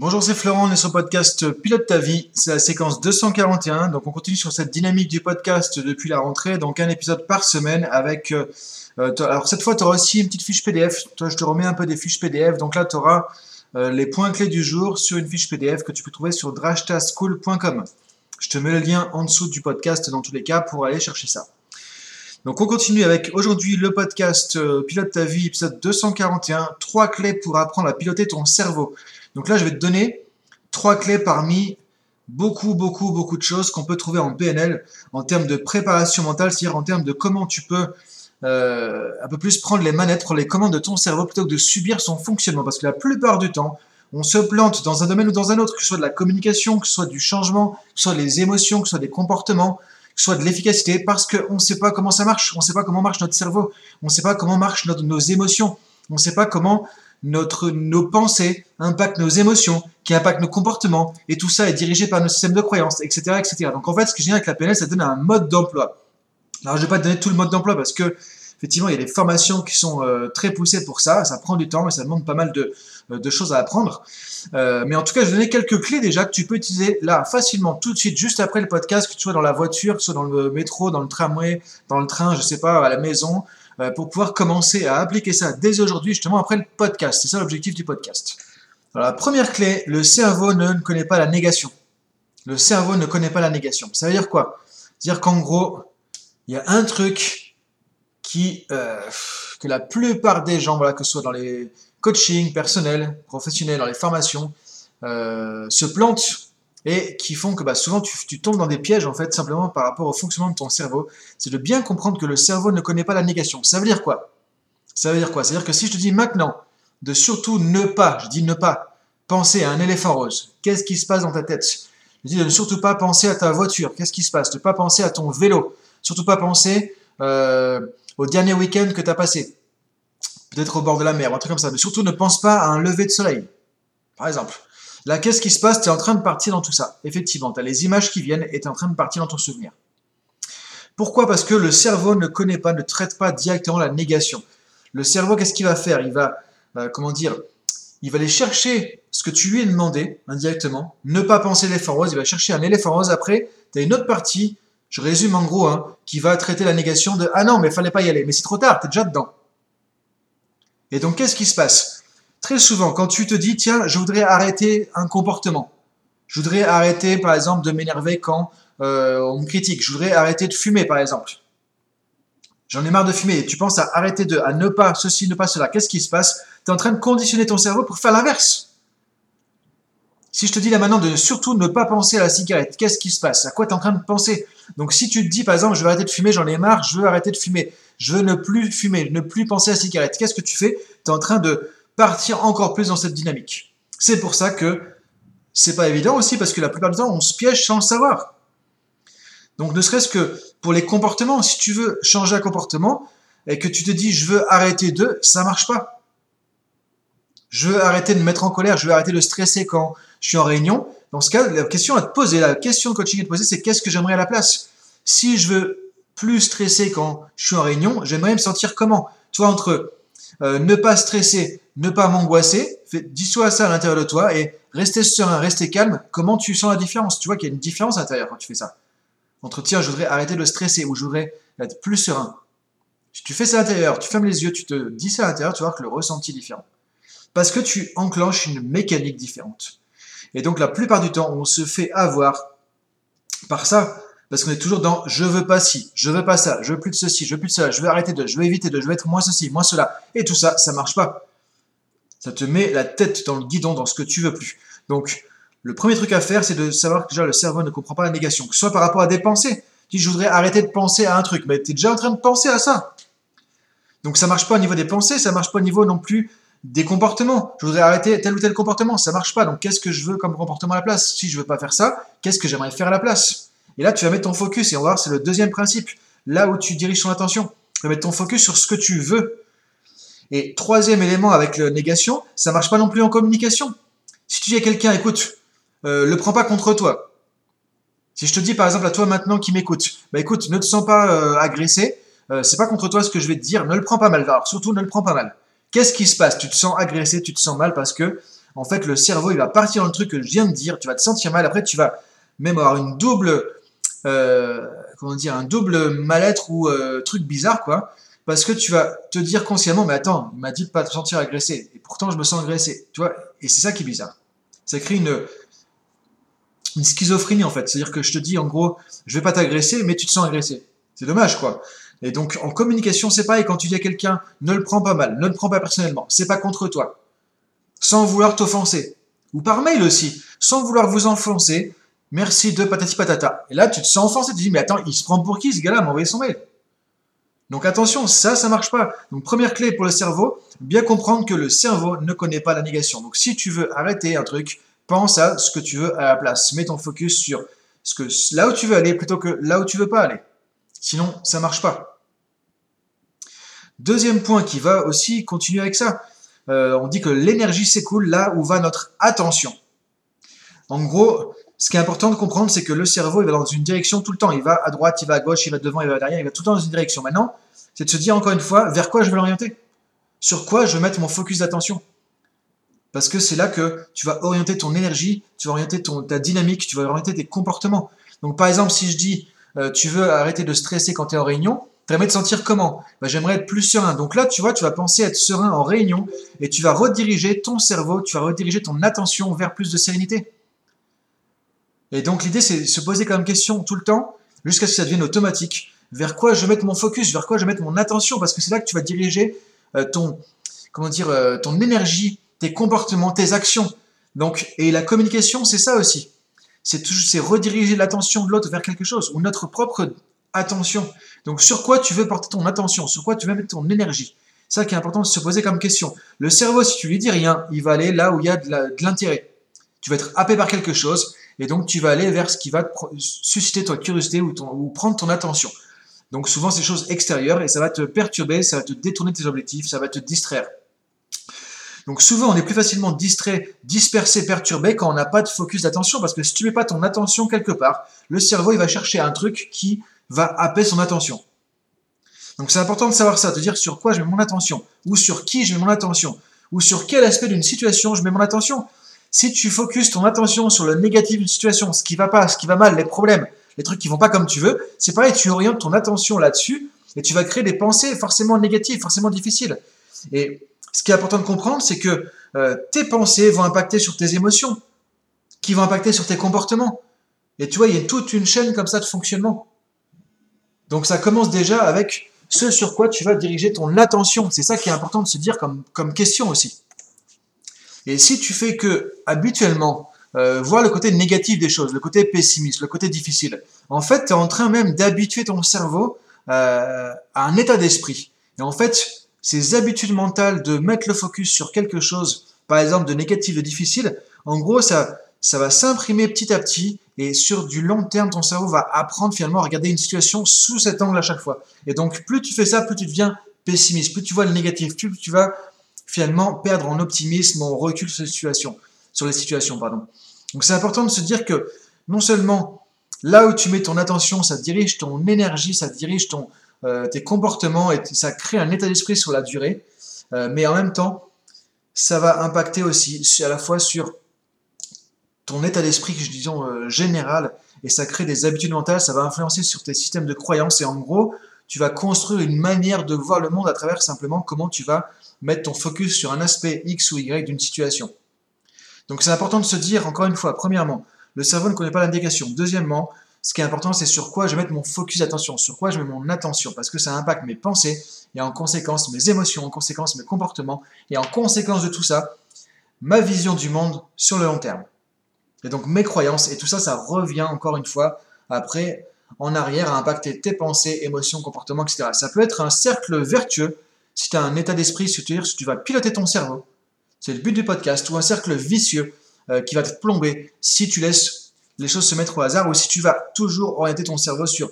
Bonjour, c'est Florent, on est sur le podcast Pilote ta vie, c'est la séquence 241, donc on continue sur cette dynamique du podcast depuis la rentrée, donc un épisode par semaine avec... Euh, euh, alors cette fois, tu auras aussi une petite fiche PDF, toi je te remets un peu des fiches PDF, donc là tu auras euh, les points clés du jour sur une fiche PDF que tu peux trouver sur drashtaschool.com. Je te mets le lien en dessous du podcast dans tous les cas pour aller chercher ça. Donc on continue avec aujourd'hui le podcast Pilote ta vie, épisode 241, trois clés pour apprendre à piloter ton cerveau. Donc là, je vais te donner trois clés parmi beaucoup, beaucoup, beaucoup de choses qu'on peut trouver en PNL en termes de préparation mentale, c'est-à-dire en termes de comment tu peux euh, un peu plus prendre les manettes, prendre les commandes de ton cerveau plutôt que de subir son fonctionnement. Parce que la plupart du temps, on se plante dans un domaine ou dans un autre, que ce soit de la communication, que ce soit du changement, que ce soit des émotions, que ce soit des comportements, que ce soit de l'efficacité, parce qu'on ne sait pas comment ça marche, on ne sait pas comment marche notre cerveau, on ne sait pas comment marchent nos émotions, on ne sait pas comment notre, nos pensées impactent nos émotions, qui impactent nos comportements, et tout ça est dirigé par nos systèmes de croyances, etc., etc. Donc en fait, ce que j'ai avec la PNL, ça donne un mode d'emploi. Alors je ne vais pas te donner tout le mode d'emploi parce que effectivement, il y a des formations qui sont euh, très poussées pour ça. Ça prend du temps et ça demande pas mal de, euh, de choses à apprendre. Euh, mais en tout cas, je vais donner quelques clés déjà que tu peux utiliser là facilement, tout de suite, juste après le podcast, que tu sois dans la voiture, que tu sois dans le métro, dans le tramway, dans le train, je sais pas, à la maison, pour pouvoir commencer à appliquer ça dès aujourd'hui, justement après le podcast. C'est ça l'objectif du podcast. Alors, la première clé, le cerveau ne, connaît pas la négation. Le cerveau ne connaît pas la négation. Ça veut dire quoi? C'est-à-dire qu'en gros, il y a un truc qui, euh, que la plupart des gens, voilà, que ce soit dans les coachings personnels, professionnels, dans les formations, euh, se plantent et qui font que bah, souvent tu, tombes dans des pièges en fait simplement par rapport au fonctionnement de ton cerveau. C'est de bien comprendre que le cerveau ne connaît pas la négation. Ça veut dire quoi? Ça veut dire quoi? C'est-à-dire que si je te dis maintenant de surtout ne pas, je dis ne pas, penser à un éléphant rose, qu'est-ce qui se passe dans ta tête? Je dis de ne surtout pas penser à ta voiture, qu'est-ce qui se passe? De ne pas penser à ton vélo, surtout pas penser euh, au dernier week-end que tu as passé, peut-être au bord de la mer, un truc comme ça. Mais surtout ne pense pas à un lever de soleil, par exemple. Là, qu'est-ce qui se passe? Tu es en train de partir dans tout ça. Effectivement, tu as les images qui viennent et tu es en train de partir dans ton souvenir. Pourquoi? Parce que le cerveau ne connaît pas, ne traite pas directement la négation. Le cerveau, qu'est-ce qu'il va faire? Il va, euh, comment dire Il va aller chercher ce que tu lui as demandé indirectement. Ne pas penser l'éléphant rose, il va chercher un éléphant rose. Après, tu as une autre partie, je résume en gros, hein, qui va traiter la négation de Ah non, mais il fallait pas y aller. Mais c'est trop tard, tu es déjà dedans. Et donc, qu'est-ce qui se passe? Très souvent, quand tu te dis, tiens, je voudrais arrêter un comportement, je voudrais arrêter, par exemple, de m'énerver quand euh, on me critique, je voudrais arrêter de fumer, par exemple. J'en ai marre de fumer. Tu penses à arrêter de, à ne pas ceci, ne pas cela. Qu'est-ce qui se passe? Tu es en train de conditionner ton cerveau pour faire l'inverse. Si je te dis là maintenant de surtout ne pas penser à la cigarette, qu'est-ce qui se passe? À quoi tu es en train de penser? Donc si tu te dis par exemple je veux arrêter de fumer, j'en ai marre, je veux arrêter de fumer, je veux ne plus fumer, ne plus penser à la cigarette, qu'est-ce que tu fais? Tu es en train de partir encore plus dans cette dynamique. C'est pour ça que c'est pas évident aussi parce que la plupart du temps on se piège sans le savoir. Donc ne serait-ce que pour les comportements, si tu veux changer un comportement et que tu te dis je veux arrêter de, ça marche pas. Je veux arrêter de me mettre en colère, je veux arrêter de stresser quand je suis en réunion. Dans ce cas, la question à te poser, la question de coaching à te poser, c'est qu'est-ce que j'aimerais à la place? Si je veux plus stresser quand je suis en réunion, j'aimerais me sentir comment? Tu vois, entre euh, ne pas stresser, ne pas m'angoisser, dis-toi ça à l'intérieur de toi et rester serein, rester calme. Comment tu sens la différence? Tu vois qu'il y a une différence à l'intérieur quand tu fais ça. Entre tiens, je voudrais arrêter de stresser ou je voudrais être plus serein. Si tu fais ça à l'intérieur, tu fermes les yeux, tu te dis ça à l'intérieur, tu vas que le ressenti est différent. Parce que tu enclenches une mécanique différente. Et donc la plupart du temps, on se fait avoir par ça. Parce qu'on est toujours dans je veux pas ci, je veux pas ça, je veux plus de ceci, je veux plus de cela, je veux arrêter de, je veux éviter de, je veux être moins ceci, moins cela. Et tout ça, ça marche pas. Ça te met la tête dans le guidon, dans ce que tu veux plus. Donc, le premier truc à faire, c'est de savoir que déjà le cerveau ne comprend pas la négation, que ce soit par rapport à des pensées. Tu dis, je voudrais arrêter de penser à un truc, mais tu es déjà en train de penser à ça. Donc ça marche pas au niveau des pensées, ça marche pas au niveau non plus des comportements. Je voudrais arrêter tel ou tel comportement, ça marche pas. Donc qu'est-ce que je veux comme comportement à la place? Si je veux pas faire ça, qu'est-ce que j'aimerais faire à la place? Et là, tu vas mettre ton focus, et on va voir, c'est le deuxième principe, là où tu diriges ton attention. Tu vas mettre ton focus sur ce que tu veux. Et troisième élément avec la négation, ça marche pas non plus en communication. Si tu dis à quelqu'un, écoute, euh, le prends pas contre toi. Si je te dis par exemple à toi maintenant qui m'écoute, bah écoute, ne te sens pas euh, agressé, euh, c'est pas contre toi ce que je vais te dire, ne le prends pas mal. Alors surtout ne le prends pas mal. Qu'est-ce qui se passe? Tu te sens agressé, tu te sens mal parce que en fait, le cerveau, il va partir dans le truc que je viens de dire, tu vas te sentir mal, après, tu vas même avoir une double, euh, comment dire, un double mal-être ou euh, truc bizarre, quoi, parce que tu vas te dire consciemment, mais attends, il m'a dit de pas te sentir agressé, et pourtant je me sens agressé, tu vois, et c'est ça qui est bizarre. Ça crée une, une schizophrénie, en fait, c'est-à-dire que je te dis, en gros, je vais pas t'agresser, mais tu te sens agressé. C'est dommage, quoi. Et donc, en communication, c'est pareil, quand tu dis à quelqu'un, ne le prends pas mal, ne le prends pas personnellement, c'est pas contre toi, sans vouloir t'offenser, ou par mail aussi, sans vouloir vous enfoncer, merci de patati patata. Et là, tu te sens offensé, tu dis, mais attends, il se prend pour qui ce gars-là? M'a envoyé son mail Donc attention, ça, ça marche pas. Donc première clé pour le cerveau, bien comprendre que le cerveau ne connaît pas la négation. Donc si tu veux arrêter un truc, pense à ce que tu veux à la place. Mets ton focus sur ce que, là où tu veux aller plutôt que là où tu veux pas aller. Sinon, ça marche pas. Deuxième point qui va aussi continuer avec ça. Euh, on dit que l'énergie s'écoule là où va notre attention. En gros, ce qui est important de comprendre, c'est que le cerveau, il va dans une direction tout le temps. Il va à droite, il va à gauche, il va devant, il va derrière, il va tout le temps dans une direction. Maintenant, c'est de se dire encore une fois, vers quoi je veux l'orienter? Sur quoi je veux mettre mon focus d'attention? Parce que c'est là que tu vas orienter ton énergie, tu vas orienter ta dynamique, tu vas orienter tes comportements. Donc par exemple, si je dis, euh, tu veux arrêter de stresser quand tu es en réunion, tu aimerais te sentir comment? Bah, J'aimerais être plus serein. Donc là, tu vois, tu vas penser être serein en réunion et tu vas rediriger ton cerveau, tu vas rediriger ton attention vers plus de sérénité. Et donc l'idée, c'est de se poser comme question tout le temps, jusqu'à ce que ça devienne automatique. Vers quoi je vais mettre mon focus, vers quoi je vais mettre mon attention, parce que c'est là que tu vas diriger euh, ton, comment dire, euh, ton énergie, tes comportements, tes actions. Donc, et la communication, c'est ça aussi. C'est rediriger l'attention de l'autre vers quelque chose, ou notre propre attention. Donc, sur quoi tu veux porter ton attention, sur quoi tu veux mettre ton énergie? C'est ça qui est important de se poser comme question. Le cerveau, si tu lui dis rien, il va aller là où il y a de l'intérêt. Tu vas être happé par quelque chose, et donc tu vas aller vers ce qui va susciter ta curiosité ou, prendre ton attention. Donc souvent c'est des choses extérieures et ça va te perturber, ça va te détourner tes objectifs, ça va te distraire. Donc souvent on est plus facilement distrait, dispersé, perturbé quand on n'a pas de focus d'attention parce que si tu mets pas ton attention quelque part, le cerveau il va chercher un truc qui va happer son attention. Donc c'est important de savoir ça, de dire sur quoi je mets mon attention, ou sur qui je mets mon attention, ou sur quel aspect d'une situation je mets mon attention. Si tu focuses ton attention sur le négatif d'une situation, ce qui va pas, ce qui va mal, les problèmes, les trucs qui vont pas comme tu veux, c'est pareil, tu orientes ton attention là-dessus et tu vas créer des pensées forcément négatives, forcément difficiles. Et ce qui est important de comprendre, c'est que euh, tes pensées vont impacter sur tes émotions, qui vont impacter sur tes comportements. Et tu vois, il y a toute une chaîne comme ça de fonctionnement. Donc ça commence déjà avec ce sur quoi tu vas diriger ton attention. C'est ça qui est important de se dire comme, comme question aussi. Et si tu fais que habituellement euh, voir le côté négatif des choses, le côté pessimiste, le côté difficile, en fait, tu es en train même d'habituer ton cerveau euh, à un état d'esprit. Et en fait, ces habitudes mentales de mettre le focus sur quelque chose, par exemple de négatif, de difficile, en gros, ça, ça va s'imprimer petit à petit et sur du long terme, ton cerveau va apprendre finalement à regarder une situation sous cet angle à chaque fois. Et donc, plus tu fais ça, plus tu deviens pessimiste, plus tu vois le négatif, plus tu vas finalement perdre en optimisme, en recul sur les situations. Sur les situations pardon. Donc c'est important de se dire que non seulement là où tu mets ton attention, ça dirige ton énergie, ça dirige ton, euh, tes comportements et ça crée un état d'esprit sur la durée, euh, mais en même temps, ça va impacter aussi à la fois sur ton état d'esprit, disons, euh, général, et ça crée des habitudes mentales, ça va influencer sur tes systèmes de croyances, et en gros, tu vas construire une manière de voir le monde à travers simplement comment tu vas mettre ton focus sur un aspect X ou Y d'une situation. Donc c'est important de se dire, encore une fois, premièrement, le cerveau ne connaît pas l'indication. Deuxièmement, ce qui est important, c'est sur quoi je vais mettre mon focus d'attention, sur quoi je mets mon attention, parce que ça impacte mes pensées, et en conséquence mes émotions, en conséquence mes comportements, et en conséquence de tout ça, ma vision du monde sur le long terme. Et donc mes croyances, et tout ça, ça revient encore une fois après en arrière à impacter tes pensées, émotions, comportements, etc. Ça peut être un cercle vertueux si tu as un état d'esprit, tu, si tu vas piloter ton cerveau. C'est le but du podcast, ou un cercle vicieux euh, qui va te plomber si tu laisses les choses se mettre au hasard, ou si tu vas toujours orienter ton cerveau sur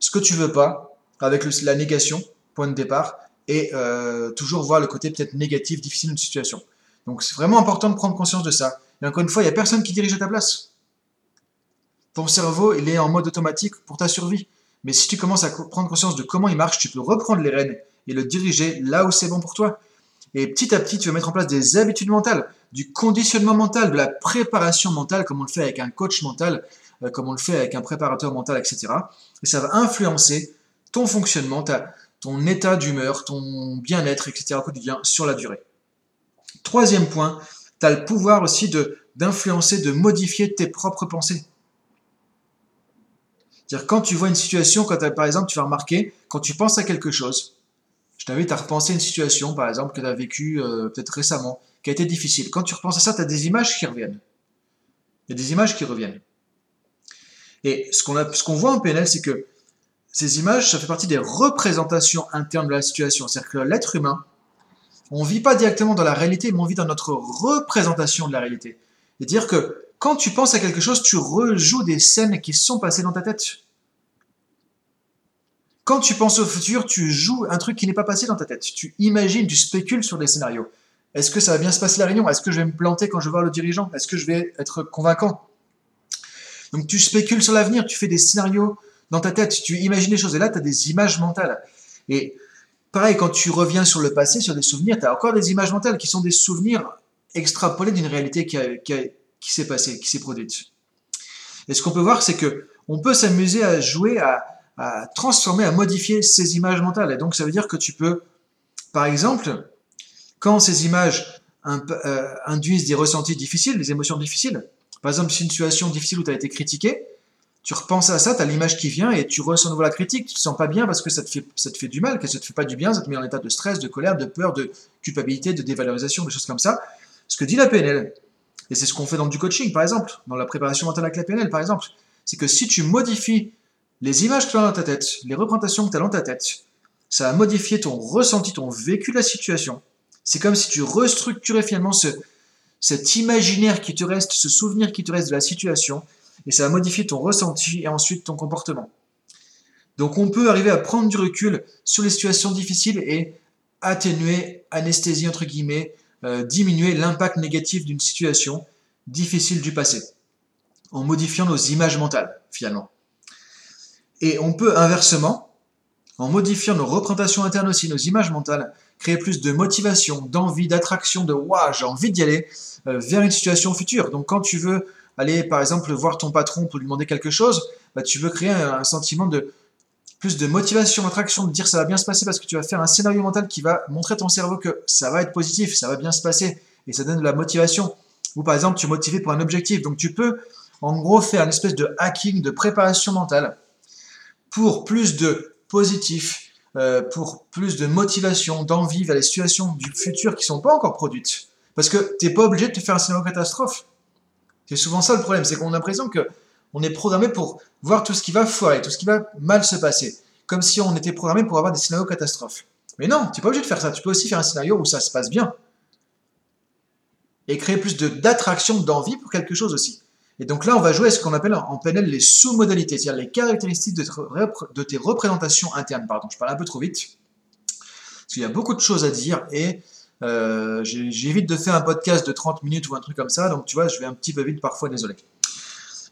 ce que tu veux pas, avec la négation, point de départ, et euh, toujours voir le côté peut-être négatif, difficile d'une situation. Donc c'est vraiment important de prendre conscience de ça. Et encore une fois, il n'y a personne qui dirige à ta place. Ton cerveau, il est en mode automatique pour ta survie. Mais si tu commences à prendre conscience de comment il marche, tu peux reprendre les rênes et le diriger là où c'est bon pour toi. Et petit à petit, tu vas mettre en place des habitudes mentales. du conditionnement mental, de la préparation mentale, comme on le fait avec un coach mental, euh, comme on le fait avec un préparateur mental, etc. Et ça va influencer ton fonctionnement, ton état d'humeur, ton bien-être, etc. quotidien sur la durée. Troisième point, tu as le pouvoir aussi d'influencer, de modifier tes propres pensées. C'est-à-dire quand tu vois une situation, quand par exemple tu vas remarquer, quand tu penses à quelque chose, je t'invite à repenser une situation par exemple que tu as vécue euh, peut-être récemment, qui a été difficile. Quand tu repenses à ça, tu as des images qui reviennent. Il y a des images qui reviennent. Et ce qu'on, ce qu'on voit en PNL, c'est que ces images, ça fait partie des représentations internes de la situation. C'est-à-dire que l'être humain, on ne vit pas directement dans la réalité, mais on vit dans notre représentation de la réalité. C'est-à-dire que quand tu penses à quelque chose, tu rejoues des scènes qui sont passées dans ta tête. Quand tu penses au futur, tu joues un truc qui n'est pas passé dans ta tête. Tu imagines, tu spécules sur des scénarios. Est-ce que ça va bien se passer la réunion? Est-ce que je vais me planter quand je vais voir le dirigeant? Est-ce que je vais être convaincant? Donc tu spécules sur l'avenir, tu fais des scénarios dans ta tête, tu imagines des choses. Et là, tu as des images mentales. Et pareil, quand tu reviens sur le passé, sur des souvenirs, tu as encore des images mentales qui sont des souvenirs extrapolés d'une réalité qui, qui s'est passée, qui s'est produite. Et ce qu'on peut voir, c'est que on peut s'amuser à jouer, à, transformer, à modifier ces images mentales. Et donc, ça veut dire que tu peux, par exemple, quand ces images euh, induisent des ressentis difficiles, des émotions difficiles, par exemple, si une situation difficile où tu as été critiqué, tu repenses à ça, tu as l'image qui vient et tu ressens nouveau la critique, tu te sens pas bien parce que ça te fait, ça te fait du mal, que ça te fait pas du bien, ça te met en état de stress, de colère, de peur, de culpabilité, de dévalorisation, des choses comme ça. Ce que dit la PNL, et c'est ce qu'on fait dans du coaching par exemple, dans la préparation mentale avec la PNL par exemple, c'est que si tu modifies les images que tu as dans ta tête, les représentations que tu as dans ta tête, ça va modifier ton ressenti, ton vécu de la situation. C'est comme si tu restructurais finalement ce, cet imaginaire qui te reste, ce souvenir qui te reste de la situation, et ça va modifier ton ressenti et ensuite ton comportement. Donc on peut arriver à prendre du recul sur les situations difficiles et atténuer, anesthésier entre guillemets, euh, diminuer l'impact négatif d'une situation difficile du passé, en modifiant nos images mentales finalement. Et on peut inversement, en modifiant nos représentations internes aussi, nos images mentales, créer plus de motivation, d'envie, d'attraction, de waouh, j'ai envie d'y aller euh, vers une situation future. Donc quand tu veux aller par exemple voir ton patron pour lui demander quelque chose, bah, tu veux créer un, sentiment de plus de motivation, d'attraction, de dire ça va bien se passer parce que tu vas faire un scénario mental qui va montrer à ton cerveau que ça va être positif, ça va bien se passer et ça donne de la motivation. Ou par exemple, tu es motivé pour un objectif. Donc tu peux en gros faire une espèce de hacking, de préparation mentale pour plus de positif, euh, pour plus de motivation, d'envie vers les situations du futur qui ne sont pas encore produites. Parce que tu n'es pas obligé de te faire un scénario catastrophe. C'est souvent ça le problème, c'est qu'on a l'impression que on est programmé pour voir tout ce qui va foirer, tout ce qui va mal se passer. Comme si on était programmé pour avoir des scénarios catastrophes. Mais non, tu n'es pas obligé de faire ça. Tu peux aussi faire un scénario où ça se passe bien. Et créer plus d'attraction, d'envie pour quelque chose aussi. Et donc là, on va jouer à ce qu'on appelle en PNL les sous-modalités, c'est-à-dire les caractéristiques de, tes représentations internes. Pardon, je parle un peu trop vite, parce qu'il y a beaucoup de choses à dire et euh, j'évite de faire un podcast de 30 minutes ou un truc comme ça, donc tu vois, je vais un petit peu vite parfois, désolé.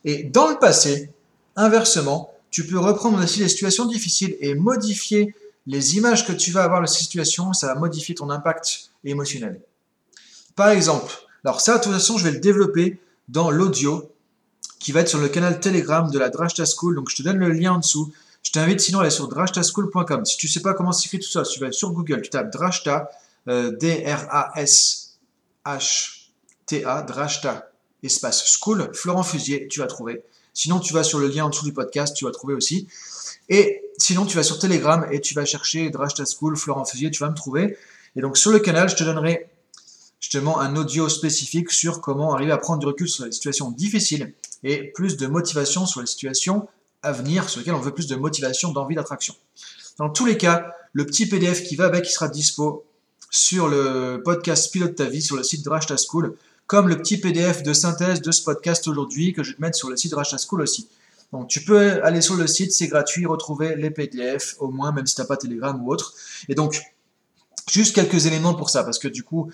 Et dans le passé, inversement, tu peux reprendre aussi les situations difficiles et modifier les images que tu vas avoir de ces situations, ça va modifier ton impact émotionnel. Par exemple, alors ça, de toute façon, je vais le développer dans l'audio qui va être sur le canal Telegram de la Drashta School. Donc je te donne le lien en dessous. Je t'invite sinon à aller sur drashtaschool.com. Si tu ne sais pas comment s'écrit tout ça, tu vas sur Google, tu tapes Drashta, euh, D-R-A-S-H-T-A, Drashta, espace School, Florent Fusier, tu vas trouver. Sinon, tu vas sur le lien en dessous du podcast, tu vas trouver aussi. Et sinon, tu vas sur Telegram et tu vas chercher Drashta School, Florent Fusier, tu vas me trouver. Et donc sur le canal, je te donnerai justement un audio spécifique sur comment arriver à prendre du recul sur les situations difficiles et plus de motivation sur les situations à venir, sur lesquelles on veut plus de motivation, d'envie, d'attraction. Dans tous les cas, le petit PDF qui va avec, qui sera dispo sur le podcast Pilote ta vie sur le site de Rashta School, comme le petit PDF de synthèse de ce podcast aujourd'hui que je vais te mettre sur le site de Rashta School aussi. Donc tu peux aller sur le site, c'est gratuit, retrouver les PDF au moins, même si tu n'as pas Telegram ou autre. Et donc, juste quelques éléments pour ça, parce que du coup,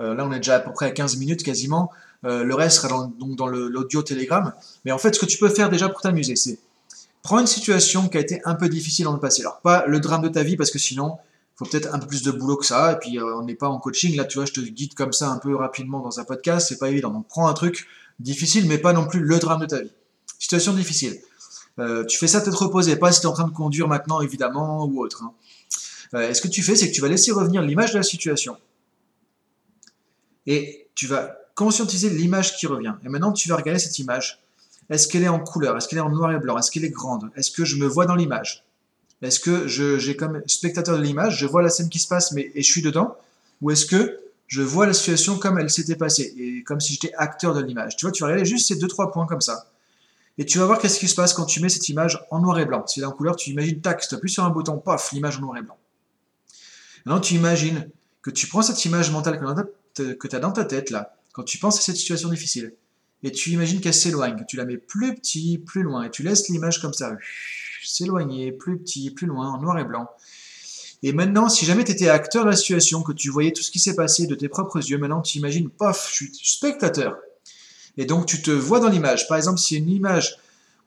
euh, là on est déjà à peu près à 15 minutes quasiment. Euh, le reste sera dans, donc dans l'audio Telegram. Mais en fait, ce que tu peux faire déjà pour t'amuser, c'est prendre une situation qui a été un peu difficile dans le passé. Alors, pas le drame de ta vie, parce que sinon, faut peut-être un peu plus de boulot que ça. Et puis, euh, on n'est pas en coaching. Là, tu vois, je te guide comme ça un peu rapidement dans un podcast. C'est pas évident. Donc, prends un truc difficile, mais pas non plus le drame de ta vie. Situation difficile. Euh, tu fais ça peut-être reposer, pas si tu es en train de conduire maintenant, évidemment, ou autre. Hein. Euh, ce que tu fais, c'est que tu vas laisser revenir l'image de la situation. Et tu vas conscientiser l'image qui revient. Et maintenant, tu vas regarder cette image. Est-ce qu'elle est en couleur? Est-ce qu'elle est en noir et blanc? Est-ce qu'elle est grande? Est-ce que je me vois dans l'image? Est-ce que j'ai comme spectateur de l'image, je vois la scène qui se passe mais, et je suis dedans Ou est-ce que je vois la situation comme elle s'était passée et comme si j'étais acteur de l'image? Tu vois, tu vas regarder juste ces deux trois points comme ça. Et tu vas voir qu'est-ce qui se passe quand tu mets cette image en noir et blanc. Si elle est en couleur, tu imagines, tac, tu appuies sur un bouton, paf, l'image en noir et blanc. Maintenant, tu imagines que tu prends cette image mentale que tu as dans ta tête, là, quand tu penses à cette situation difficile, et tu imagines qu'elle s'éloigne, que tu la mets plus petit, plus loin, et tu laisses l'image comme ça, s'éloigner, plus petit, plus loin, en noir et blanc. Et maintenant, si jamais tu étais acteur de la situation, que tu voyais tout ce qui s'est passé de tes propres yeux, maintenant tu imagines, paf, je suis spectateur. Et donc tu te vois dans l'image. Par exemple, si une image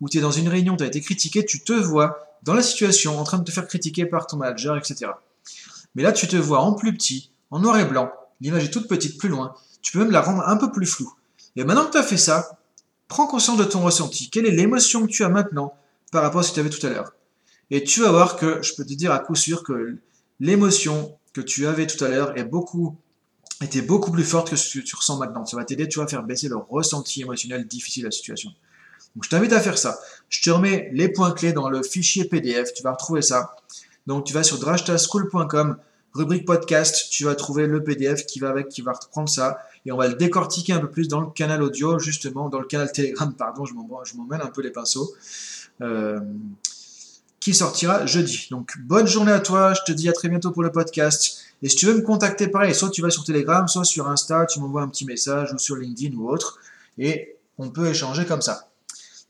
où tu es dans une réunion, tu as été critiqué, tu te vois dans la situation en train de te faire critiquer par ton manager, etc. Mais là, tu te vois en plus petit, en noir et blanc. L'image est toute petite, plus loin. Tu peux même la rendre un peu plus floue. Et maintenant que tu as fait ça, prends conscience de ton ressenti. Quelle est l'émotion que tu as maintenant par rapport à ce que tu avais tout à l'heure Et tu vas voir que je peux te dire à coup sûr que l'émotion que tu avais tout à l'heure est beaucoup était beaucoup plus forte que ce que tu ressens maintenant. Ça va t'aider, tu vas faire baisser le ressenti émotionnel difficile de la situation. Donc je t'invite à faire ça. Je te remets les points clés dans le fichier PDF, tu vas retrouver ça. Donc tu vas sur drashtaschool.com, rubrique podcast, tu vas trouver le PDF qui va avec, qui va reprendre ça, et on va le décortiquer un peu plus dans le canal audio, justement, dans le canal Telegram, pardon, je m'en un peu les pinceaux, qui sortira jeudi. Donc bonne journée à toi, je te dis à très bientôt pour le podcast. Et si tu veux me contacter, pareil, soit tu vas sur Telegram, soit sur Insta, tu m'envoies un petit message, ou sur LinkedIn ou autre, et on peut échanger comme ça.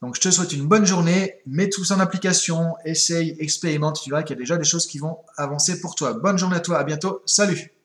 Donc je te souhaite une bonne journée, mets tout ça en application, essaye, expérimente, tu verras qu'il y a déjà des choses qui vont avancer pour toi. Bonne journée à toi, à bientôt, salut